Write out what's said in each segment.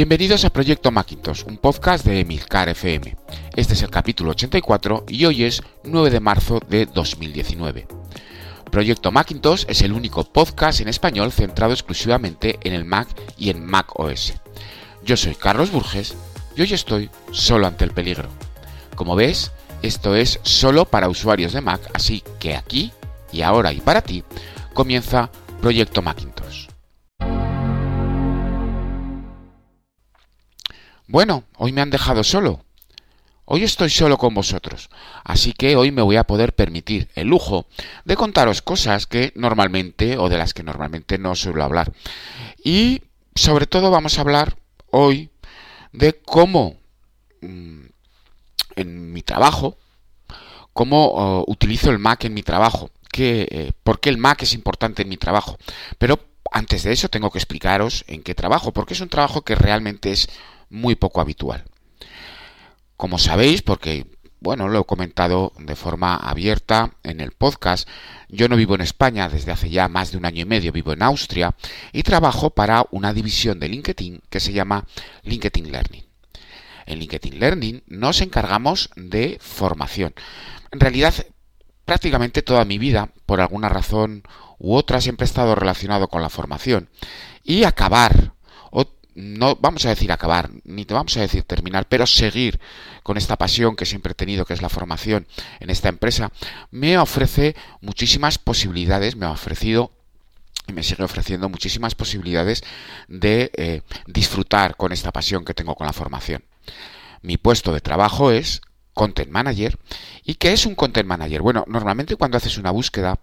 Bienvenidos a Proyecto Macintosh, un podcast de Emilcar FM. Este es el capítulo 84 y hoy es 9 de marzo de 2019. Proyecto Macintosh es el único podcast en español centrado exclusivamente en el Mac y en Mac OS. Yo soy Carlos Burges y hoy estoy solo ante el peligro. Como ves, esto es solo para usuarios de Mac, así que aquí y ahora y para ti comienza Proyecto Macintosh. Bueno, hoy me han dejado solo. Hoy estoy solo con vosotros, así que hoy me voy a poder permitir el lujo de contaros cosas que normalmente o de las que normalmente no suelo hablar. Y sobre todo vamos a hablar hoy de cómo mm, en mi trabajo, cómo oh, utilizo el Mac en mi trabajo, que, eh, por qué el Mac es importante en mi trabajo. Pero antes de eso tengo que explicaros en qué trabajo, porque es un trabajo que realmente es muy poco habitual. Como sabéis, porque bueno, lo he comentado de forma abierta en el podcast. Yo no vivo en España desde hace ya más de un año y medio, vivo en Austria y trabajo para una división de LinkedIn que se llama LinkedIn Learning. En LinkedIn Learning nos encargamos de formación. En realidad, prácticamente toda mi vida, por alguna razón u otra, siempre he estado relacionado con la formación. Y acabar no vamos a decir acabar, ni te vamos a decir terminar, pero seguir con esta pasión que siempre he tenido, que es la formación en esta empresa, me ofrece muchísimas posibilidades, me ha ofrecido y me sigue ofreciendo muchísimas posibilidades de eh, disfrutar con esta pasión que tengo con la formación. Mi puesto de trabajo es Content Manager. ¿Y qué es un Content Manager? Bueno, normalmente cuando haces una búsqueda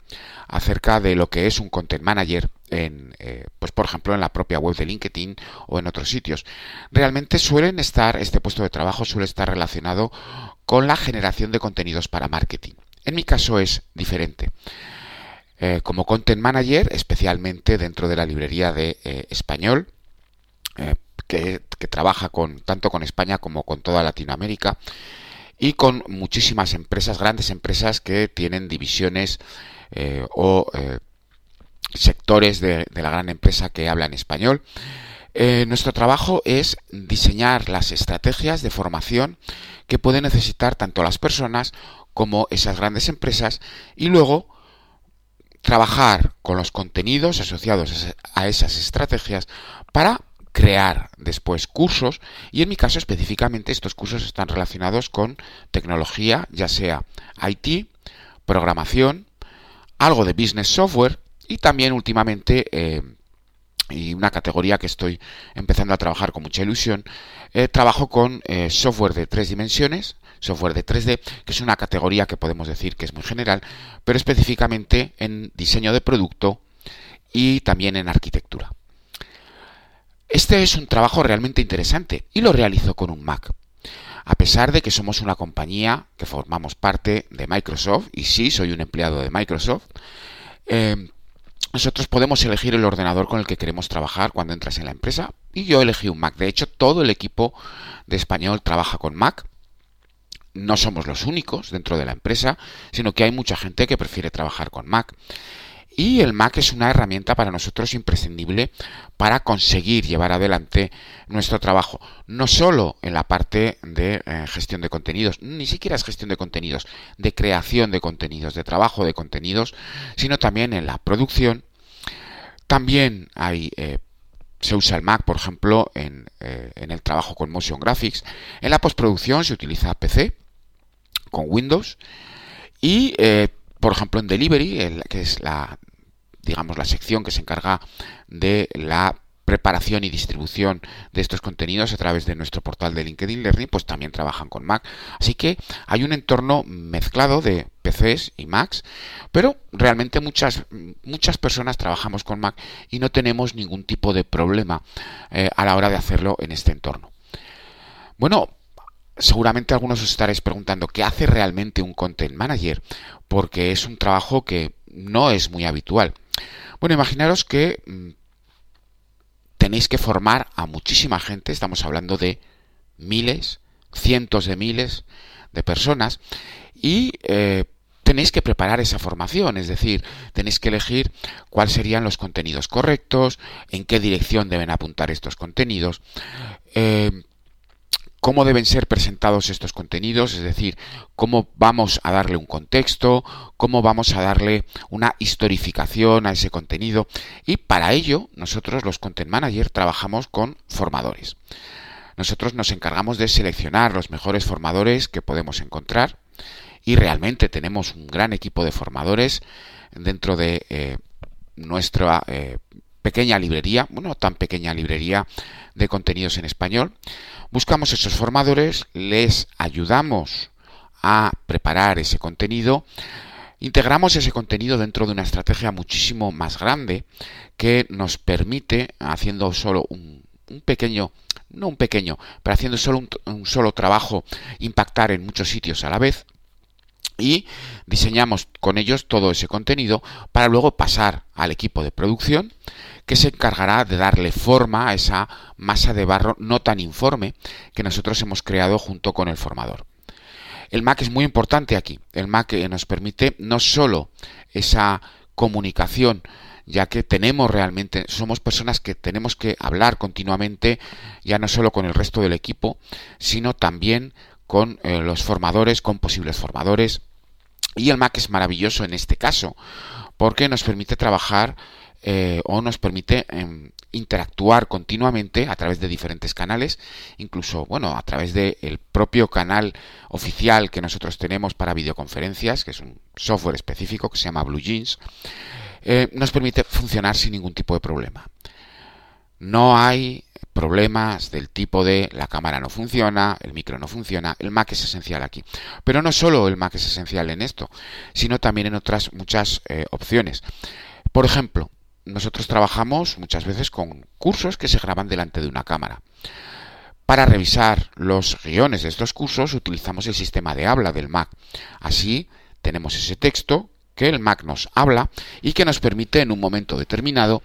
acerca de lo que es un Content Manager, en, eh, pues por ejemplo en la propia web de LinkedIn o en otros sitios, realmente suelen estar, este puesto de trabajo suele estar relacionado con la generación de contenidos para marketing. En mi caso es diferente. Eh, como Content Manager, especialmente dentro de la librería de eh, español, que, que, trabaja con, tanto con España como con toda Latinoamérica, y con muchísimas empresas, grandes empresas que tienen divisiones o sectores de, la gran empresa que hablan español. Eh, nuestro trabajo es diseñar las estrategias de formación que pueden necesitar tanto las personas como esas grandes empresas y luego trabajar con los contenidos asociados a esas estrategias para crear después cursos y en mi caso específicamente estos cursos están relacionados con tecnología, ya sea IT, programación, algo de business software y también últimamente eh, y una categoría que estoy empezando a trabajar con mucha ilusión, eh, trabajo con eh, software de tres dimensiones, software de 3D, que es una categoría que podemos decir que es muy general, pero específicamente en diseño de producto y también en arquitectura. Este es un trabajo realmente interesante y lo realizo con un Mac. A pesar de que somos una compañía que formamos parte de Microsoft, y sí, soy un empleado de Microsoft, nosotros podemos elegir el ordenador con el que queremos trabajar cuando entras en la empresa y yo elegí un Mac. De hecho, todo el equipo de español trabaja con Mac. No somos los únicos dentro de la empresa, sino que hay mucha gente que prefiere trabajar con Mac. Y el Mac es una herramienta para nosotros imprescindible para conseguir llevar adelante nuestro trabajo. No solo en la parte de eh, gestión de contenidos, ni siquiera es gestión de contenidos, de creación de contenidos, de trabajo de contenidos, sino también en la producción. También hay eh, se usa el Mac, por ejemplo, en, eh, en, el trabajo con Motion Graphics. En la postproducción se utiliza PC con Windows. Y, por ejemplo, en Delivery, que es la digamos, la sección que se encarga de la preparación y distribución de estos contenidos a través de nuestro portal de LinkedIn Learning, pues también trabajan con Mac. Así que hay un entorno mezclado de Y Macs, pero realmente muchas, muchas personas trabajamos con Mac y no tenemos ningún tipo de problema eh, a la hora de hacerlo en este entorno. Bueno, seguramente algunos os estaréis preguntando qué hace realmente un Content Manager, porque es un trabajo que no es muy habitual. Bueno, imaginaros que mm, tenéis que formar a muchísima gente, estamos hablando de miles, cientos de miles de personas, y eh, tenéis que preparar esa formación, es decir, tenéis que elegir cuáles serían los contenidos correctos, en qué dirección deben apuntar estos contenidos, eh, cómo deben ser presentados estos contenidos, es decir, cómo vamos a darle un contexto, cómo vamos a darle una historificación a ese contenido y para ello nosotros los content manager trabajamos con formadores. Nosotros nos encargamos de seleccionar los mejores formadores que podemos encontrar y realmente tenemos un gran equipo de formadores dentro de eh, nuestra eh, pequeña librería, bueno, tan pequeña librería de contenidos en español. Buscamos esos formadores, les ayudamos a preparar ese contenido, integramos ese contenido dentro de una estrategia muchísimo más grande que nos permite, haciendo solo un, pequeño, no un pequeño, pero haciendo solo un solo trabajo, impactar en muchos sitios a la vez y diseñamos con ellos todo ese contenido para luego pasar al equipo de producción que se encargará de darle forma a esa masa de barro no tan informe que nosotros hemos creado junto con el formador. El Mac es muy importante aquí. El Mac eh, nos permite no solo esa comunicación, ya que tenemos realmente, somos personas que tenemos que hablar continuamente, ya no solo con el resto del equipo, sino también con eh, los formadores, con posibles formadores. Y el Mac es maravilloso en este caso, porque nos permite trabajar eh, o nos permite em, interactuar continuamente a través de diferentes canales, incluso, bueno, a través del propio canal oficial que nosotros tenemos para videoconferencias, que es un software específico que se llama Blue Jeans, eh, nos permite funcionar sin ningún tipo de problema. No hay problemas del tipo de la cámara no funciona, el micro no funciona, el Mac es esencial aquí. Pero no solo el Mac es esencial en esto, sino también en otras muchas eh, opciones. Por ejemplo, nosotros trabajamos muchas veces con cursos que se graban delante de una cámara. Para revisar los guiones de estos cursos utilizamos el sistema de habla del Mac. Así tenemos ese texto que el Mac nos habla y que nos permite en un momento determinado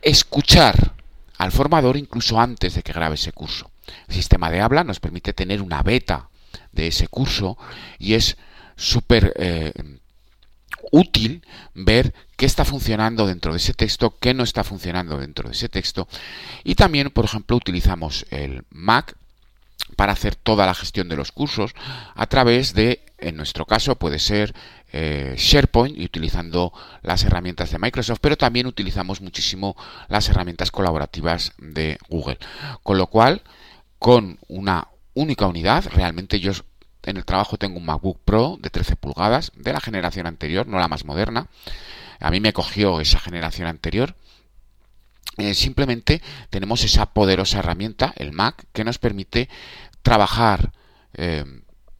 escuchar al formador incluso antes de que grabe ese curso. El sistema de habla nos permite tener una beta de ese curso y es súper eh, útil ver qué está funcionando dentro de ese texto, qué no está funcionando dentro de ese texto. Y también, por ejemplo, utilizamos el Mac para hacer toda la gestión de los cursos a través de, en nuestro caso, puede ser eh, SharePoint y utilizando las herramientas de Microsoft, pero también utilizamos muchísimo las herramientas colaborativas de Google. Con lo cual, con una única unidad, realmente yo en el trabajo tengo un MacBook Pro de 13 pulgadas, de la generación anterior, no la más moderna. A mí me cogió esa generación anterior. Eh, simplemente tenemos esa poderosa herramienta, el Mac, que nos permite trabajar, eh,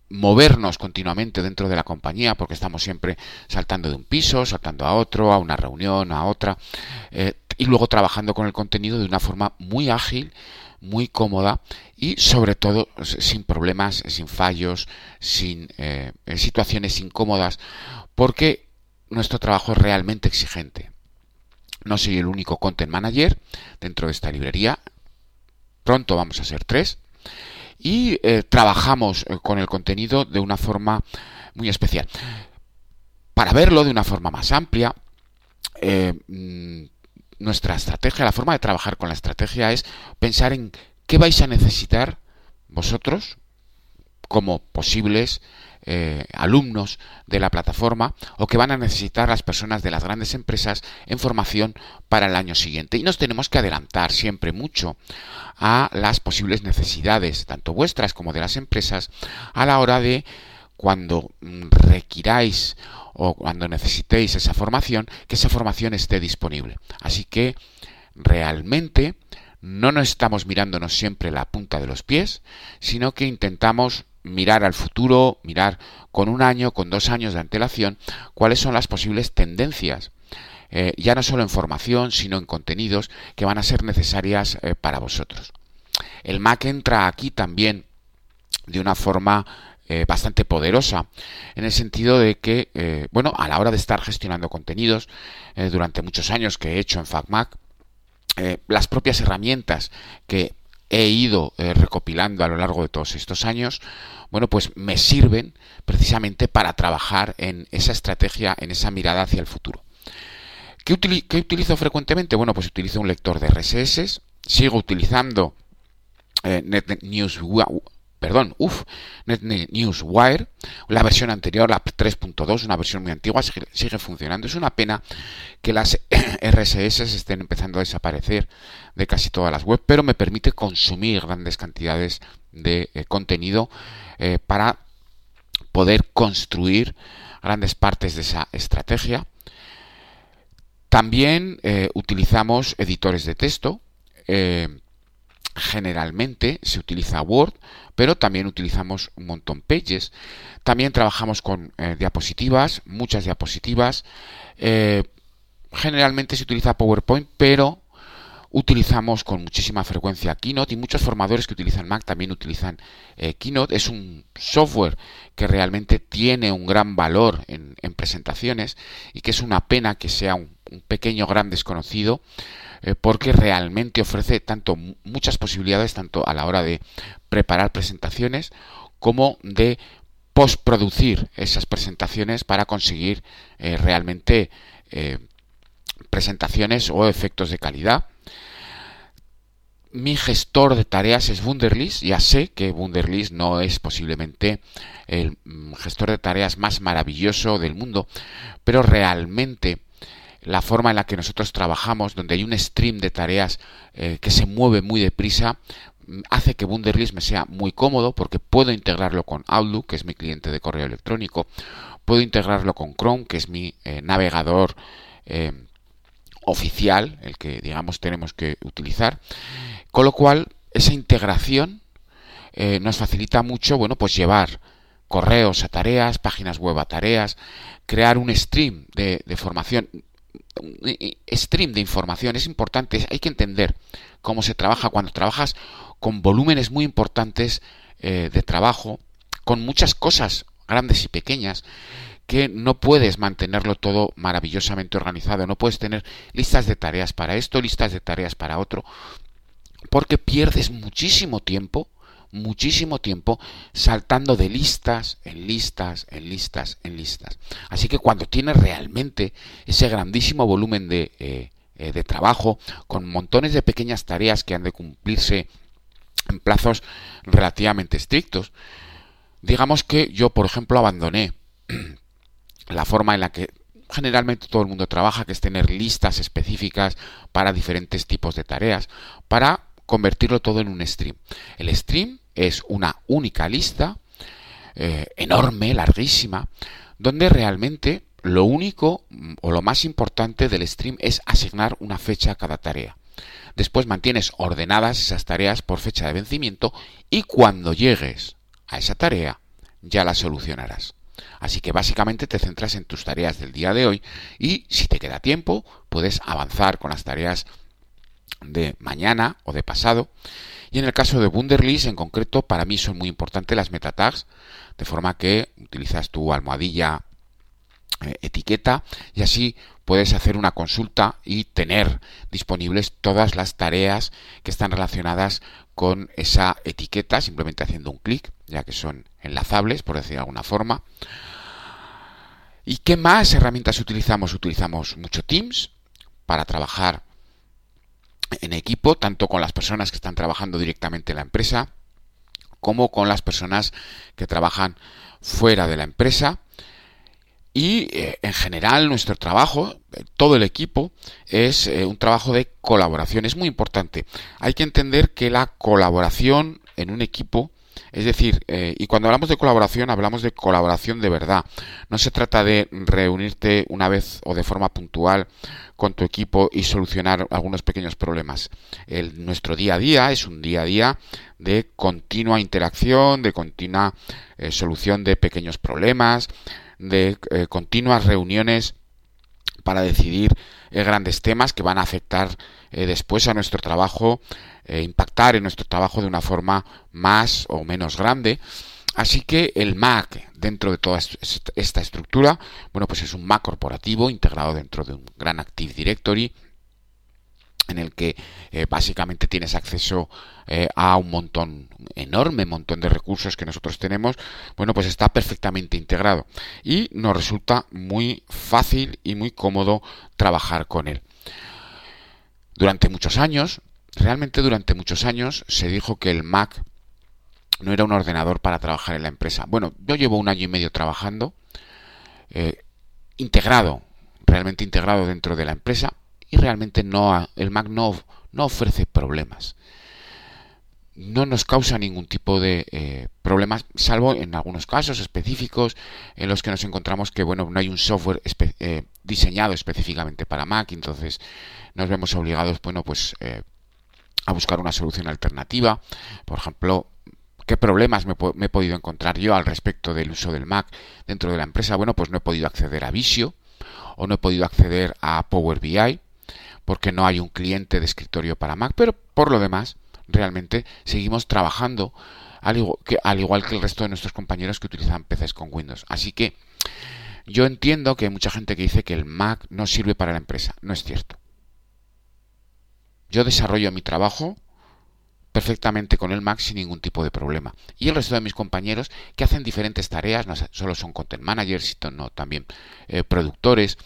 movernos continuamente dentro de la compañía, porque estamos siempre saltando de un piso, saltando a otro, a una reunión, a otra, eh, y luego trabajando con el contenido de una forma muy ágil, muy cómoda y sobre todo sin problemas, sin fallos, sin eh, situaciones incómodas, porque nuestro trabajo es realmente exigente. No soy el único content manager dentro de esta librería. Pronto vamos a ser tres. Y eh, trabajamos eh, con el contenido de una forma muy especial. Para verlo de una forma más amplia, mm, nuestra estrategia, la forma de trabajar con la estrategia es pensar en qué vais a necesitar vosotros como posibles eh, alumnos de la plataforma o que van a necesitar las personas de las grandes empresas en formación para el año siguiente. Y nos tenemos que adelantar siempre mucho a las posibles necesidades, tanto vuestras como de las empresas, a la hora de cuando requiráis o cuando necesitéis esa formación, que esa formación esté disponible. Así que realmente no nos estamos mirándonos siempre la punta de los pies, sino que intentamos mirar al futuro, mirar con un año, con dos años de antelación, cuáles son las posibles tendencias, eh, ya no solo en formación, sino en contenidos que van a ser necesarias eh, para vosotros. El Mac entra aquí también de una forma eh, bastante poderosa en el sentido de que, bueno, a la hora de estar gestionando contenidos durante muchos años que he hecho en FacMac, las propias herramientas que he ido eh, recopilando a lo largo de todos estos años, bueno, pues me sirven precisamente para trabajar en esa estrategia, en esa mirada hacia el futuro. ¿Qué, utilizo frecuentemente? Bueno, pues utilizo un lector de RSS, sigo utilizando eh, NetNews perdón, uff, NetNewsWire, la versión anterior, la 3.2, una versión muy antigua, sigue, funcionando. Es una pena que las RSS estén empezando a desaparecer de casi todas las webs, pero me permite consumir grandes cantidades de eh, contenido eh, para poder construir grandes partes de esa estrategia. También eh, utilizamos editores de texto generalmente se utiliza Word, pero también utilizamos un montón Pages. También trabajamos con eh, diapositivas, muchas diapositivas. Eh, generalmente se utiliza PowerPoint, pero utilizamos con muchísima frecuencia Keynote y muchos formadores que utilizan Mac también utilizan eh, Keynote. Es un software que realmente tiene un gran valor en, presentaciones y que es una pena que sea un, pequeño gran desconocido eh, porque realmente ofrece tanto muchas posibilidades tanto a la hora de preparar presentaciones como de postproducir esas presentaciones para conseguir eh, realmente presentaciones o efectos de calidad. Mi gestor de tareas es Wunderlist. Ya sé que Wunderlist no es posiblemente el mm, gestor de tareas más maravilloso del mundo, pero realmente la forma en la que nosotros trabajamos, donde hay un stream de tareas eh, que se mueve muy deprisa, mm, hace que Wunderlist me sea muy cómodo porque puedo integrarlo con Outlook, que es mi cliente de correo electrónico, puedo integrarlo con Chrome, que es mi eh, navegador eh, oficial, el que digamos tenemos que utilizar, con lo cual esa integración nos facilita mucho, bueno, pues llevar correos a tareas, páginas web a tareas, crear un stream de, de formación stream de información. Es importante, hay que entender cómo se trabaja cuando trabajas con volúmenes muy importantes eh, de trabajo, con muchas cosas grandes y pequeñas, que no puedes mantenerlo todo maravillosamente organizado, no puedes tener listas de tareas para esto, listas de tareas para otro, porque pierdes muchísimo tiempo muchísimo tiempo saltando de listas en listas, en listas, en listas. Así que cuando tienes realmente ese grandísimo volumen de, eh, eh, de trabajo, con montones de pequeñas tareas que han de cumplirse en plazos relativamente estrictos, digamos que yo, por ejemplo, abandoné la forma en la que generalmente todo el mundo trabaja, que es tener listas específicas para diferentes tipos de tareas, para convertirlo todo en un stream. El stream es una única lista eh, enorme, larguísima, donde realmente lo único mm, o lo más importante del stream es asignar una fecha a cada tarea. Después mantienes ordenadas esas tareas por fecha de vencimiento y cuando llegues a esa tarea ya la solucionarás. Así que básicamente te centras en tus tareas del día de hoy y si te queda tiempo puedes avanzar con las tareas de mañana o de pasado. Y en el caso de Wunderlist, en concreto, para mí son muy importantes las meta tags, de forma que utilizas tu almohadilla etiqueta y así puedes hacer una consulta y tener disponibles todas las tareas que están relacionadas con esa etiqueta, simplemente haciendo un clic, ya que son enlazables, por decir de alguna forma. ¿Y qué más herramientas utilizamos? Utilizamos mucho Teams para trabajar en equipo, tanto con las personas que están trabajando directamente en la empresa, como con las personas que trabajan fuera de la empresa. Y eh, en general nuestro trabajo, eh, todo el equipo, es eh, un trabajo de colaboración. Es muy importante. Hay que entender que la colaboración en un equipo es decir, y cuando hablamos de colaboración, hablamos de colaboración de verdad. No se trata de reunirte una vez o de forma puntual con tu equipo y solucionar algunos pequeños problemas. El, nuestro día a día es un día a día de continua interacción, de continua solución de pequeños problemas, de eh, continuas reuniones para decidir grandes temas que van a afectar después a nuestro trabajo eh, impactar en nuestro trabajo de una forma más o menos grande. Así que el Mac dentro de toda esta estructura, bueno, pues es un Mac corporativo integrado dentro de un gran Active Directory en el que eh, básicamente tienes acceso eh, a un montón, enorme montón de recursos que nosotros tenemos, bueno, pues está perfectamente integrado y nos resulta muy fácil y muy cómodo trabajar con él. Durante muchos años, realmente durante muchos años, se dijo que el Mac no era un ordenador para trabajar en la empresa. Bueno, yo llevo un año y medio trabajando, eh, integrado, realmente integrado dentro de la empresa, y realmente no el Mac no, no ofrece problemas. No nos causa ningún tipo de eh, problemas, salvo en algunos casos específicos en los que nos encontramos que bueno no hay un software eh, diseñado específicamente para Mac, entonces nos vemos obligados bueno pues eh, a buscar una solución alternativa. Por ejemplo, ¿Qué problemas me, me, he podido encontrar yo al respecto del uso del Mac dentro de la empresa? Bueno, pues no he podido acceder a Visio o no he podido acceder a Power BI porque no hay un cliente de escritorio para Mac, pero por lo demás, realmente seguimos trabajando al igual que, el resto de nuestros compañeros que utilizan PCs con Windows. Así que yo entiendo que hay mucha gente que dice que el Mac no sirve para la empresa. No es cierto. Yo desarrollo mi trabajo perfectamente con el Mac sin ningún tipo de problema. Y el resto de mis compañeros que hacen diferentes tareas, no solo son content managers, sino también eh, productores,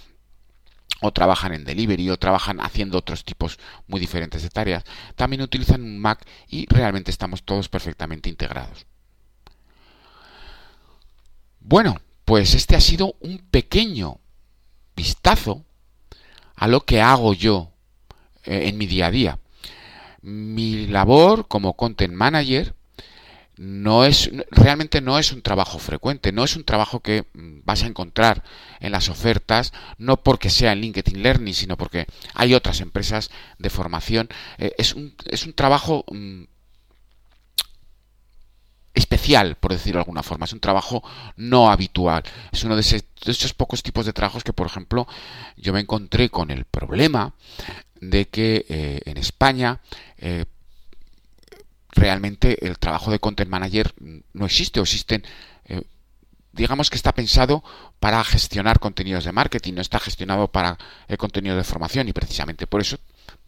o trabajan en delivery o trabajan haciendo otros tipos muy diferentes de tareas, también utilizan un Mac y realmente estamos todos perfectamente integrados. Bueno, pues este ha sido un pequeño vistazo a lo que hago yo eh, en mi día a día. Mi labor como content manager no es realmente no es un trabajo frecuente, no es un trabajo que mm, vas a encontrar en las ofertas, no porque sea en LinkedIn Learning, sino porque hay otras empresas de formación. Eh, es, un, es un trabajo mm, especial, por decirlo de alguna forma. Es un trabajo no habitual. Es uno de, esos pocos tipos de trabajos que, por ejemplo, yo me encontré con el problema de que eh, en España eh, realmente el trabajo de content manager no existe o existen eh, digamos que está pensado para gestionar contenidos de marketing, no está gestionado para el contenido de formación y precisamente por eso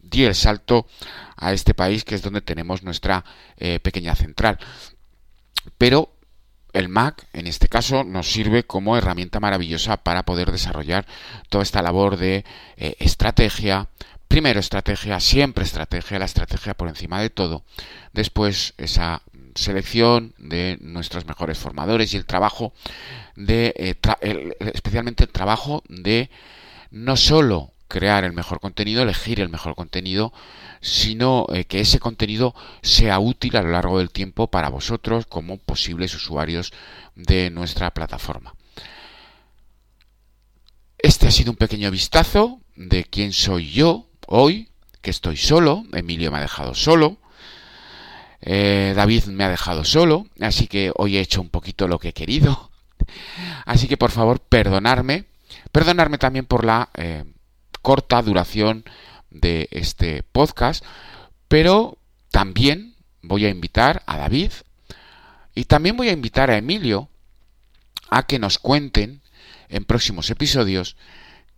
di el salto a este país que es donde tenemos nuestra eh, pequeña central. Pero el Mac, en este caso, nos sirve como herramienta maravillosa para poder desarrollar toda esta labor de eh, estrategia, Primero estrategia, siempre estrategia, la estrategia por encima de todo. Después esa selección de nuestros mejores formadores y el trabajo de, eh, especialmente el trabajo de no solo crear el mejor contenido, elegir el mejor contenido, sino eh, que ese contenido sea útil a lo largo del tiempo para vosotros como posibles usuarios de nuestra plataforma. Este ha sido un pequeño vistazo de quién soy yo, hoy, que estoy solo, Emilio me ha dejado solo, eh, David me ha dejado solo, así que hoy he hecho un poquito lo que he querido. Así que por favor, perdonarme, perdonarme también por la eh, corta duración de este podcast, pero también voy a invitar a David y también voy a invitar a Emilio a que nos cuenten en próximos episodios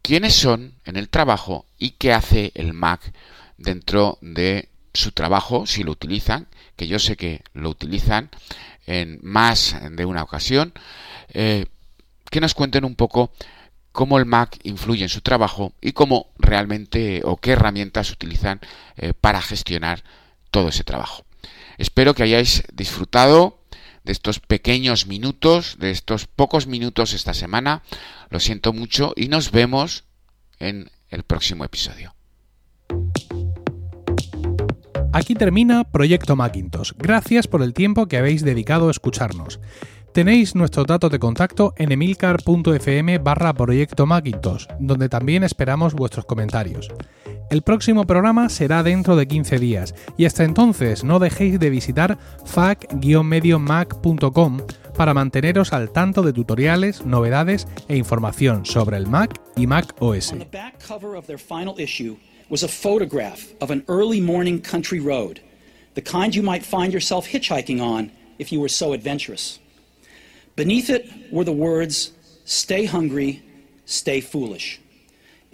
quiénes son en el trabajo y qué hace el Mac dentro de su trabajo, si lo utilizan, que yo sé que lo utilizan en más de una ocasión, eh, que nos cuenten un poco cómo el Mac influye en su trabajo y cómo realmente o qué herramientas utilizan eh, para gestionar todo ese trabajo. Espero que hayáis disfrutado de estos pequeños minutos, de estos pocos minutos esta semana. Lo siento mucho y nos vemos en el próximo episodio. Aquí termina Proyecto Macintosh. Gracias por el tiempo que habéis dedicado a escucharnos. Tenéis nuestros datos de contacto en emilcar.fm barra Proyecto Macintosh, donde también esperamos vuestros comentarios. El próximo programa será dentro de 15 días y hasta entonces no dejéis de visitar fac-mediomac.com para manteneros al tanto de tutoriales, novedades e información sobre el Mac y Mac OS. On the back cover of their final issue was a photograph of an early morning country road, the kind you might find yourself hitchhiking on if you were so adventurous. Beneath it were the words, Stay hungry, stay foolish.